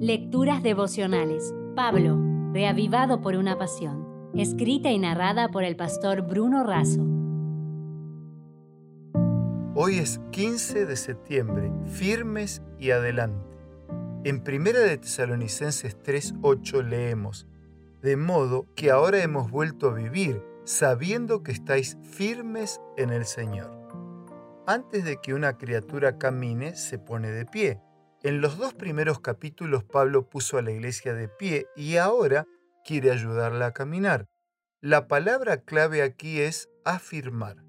Lecturas devocionales. Pablo, reavivado por una pasión. Escrita y narrada por el pastor Bruno Razo. Hoy es 15 de septiembre, firmes y adelante. En 1 de Tesalonicenses 3:8 leemos, de modo que ahora hemos vuelto a vivir, sabiendo que estáis firmes en el Señor. Antes de que una criatura camine, se pone de pie. En los dos primeros capítulos Pablo puso a la iglesia de pie y ahora quiere ayudarla a caminar. La palabra clave aquí es afirmar.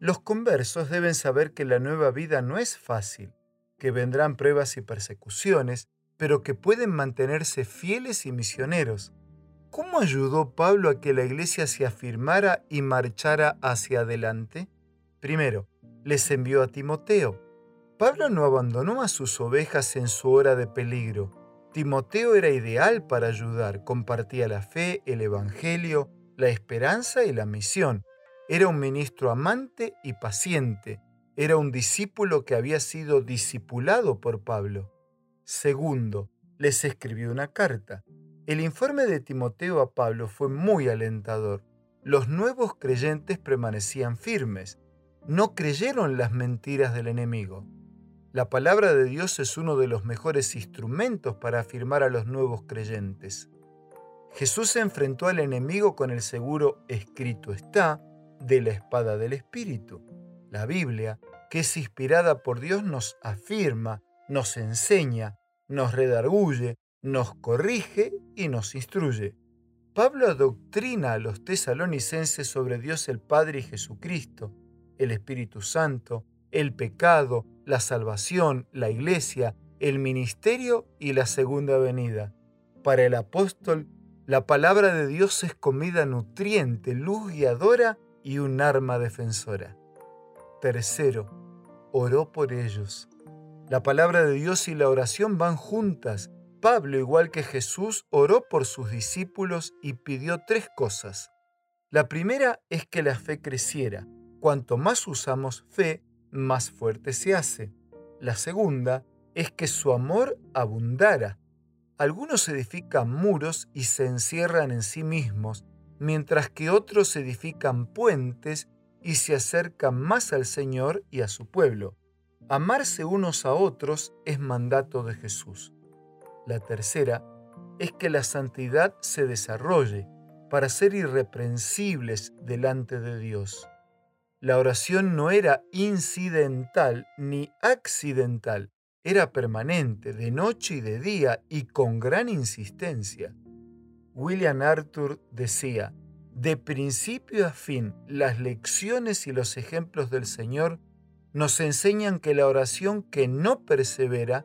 Los conversos deben saber que la nueva vida no es fácil, que vendrán pruebas y persecuciones, pero que pueden mantenerse fieles y misioneros. ¿Cómo ayudó Pablo a que la iglesia se afirmara y marchara hacia adelante? Primero, les envió a Timoteo. Pablo no abandonó a sus ovejas en su hora de peligro. Timoteo era ideal para ayudar, compartía la fe, el Evangelio, la esperanza y la misión. Era un ministro amante y paciente. Era un discípulo que había sido discipulado por Pablo. Segundo, les escribió una carta. El informe de Timoteo a Pablo fue muy alentador. Los nuevos creyentes permanecían firmes. No creyeron las mentiras del enemigo. La palabra de Dios es uno de los mejores instrumentos para afirmar a los nuevos creyentes. Jesús se enfrentó al enemigo con el seguro escrito está de la espada del Espíritu. La Biblia, que es inspirada por Dios, nos afirma, nos enseña, nos redarguye, nos corrige y nos instruye. Pablo adoctrina a los tesalonicenses sobre Dios el Padre y Jesucristo, el Espíritu Santo, el pecado, la salvación, la iglesia, el ministerio y la segunda venida. Para el apóstol, la palabra de Dios es comida nutriente, luz guiadora y un arma defensora. Tercero, oró por ellos. La palabra de Dios y la oración van juntas. Pablo, igual que Jesús, oró por sus discípulos y pidió tres cosas. La primera es que la fe creciera. Cuanto más usamos fe, más fuerte se hace. La segunda es que su amor abundara. Algunos edifican muros y se encierran en sí mismos, mientras que otros edifican puentes y se acercan más al Señor y a su pueblo. Amarse unos a otros es mandato de Jesús. La tercera es que la santidad se desarrolle para ser irreprensibles delante de Dios. La oración no era incidental ni accidental, era permanente, de noche y de día y con gran insistencia. William Arthur decía, de principio a fin, las lecciones y los ejemplos del Señor nos enseñan que la oración que no persevera,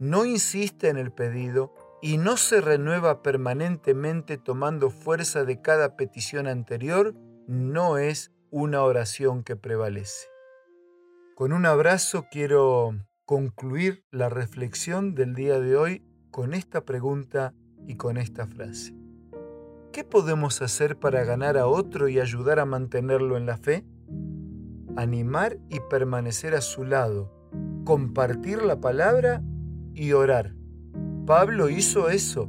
no insiste en el pedido y no se renueva permanentemente tomando fuerza de cada petición anterior, no es una oración que prevalece. Con un abrazo quiero concluir la reflexión del día de hoy con esta pregunta y con esta frase. ¿Qué podemos hacer para ganar a otro y ayudar a mantenerlo en la fe? Animar y permanecer a su lado, compartir la palabra y orar. Pablo hizo eso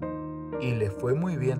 y le fue muy bien.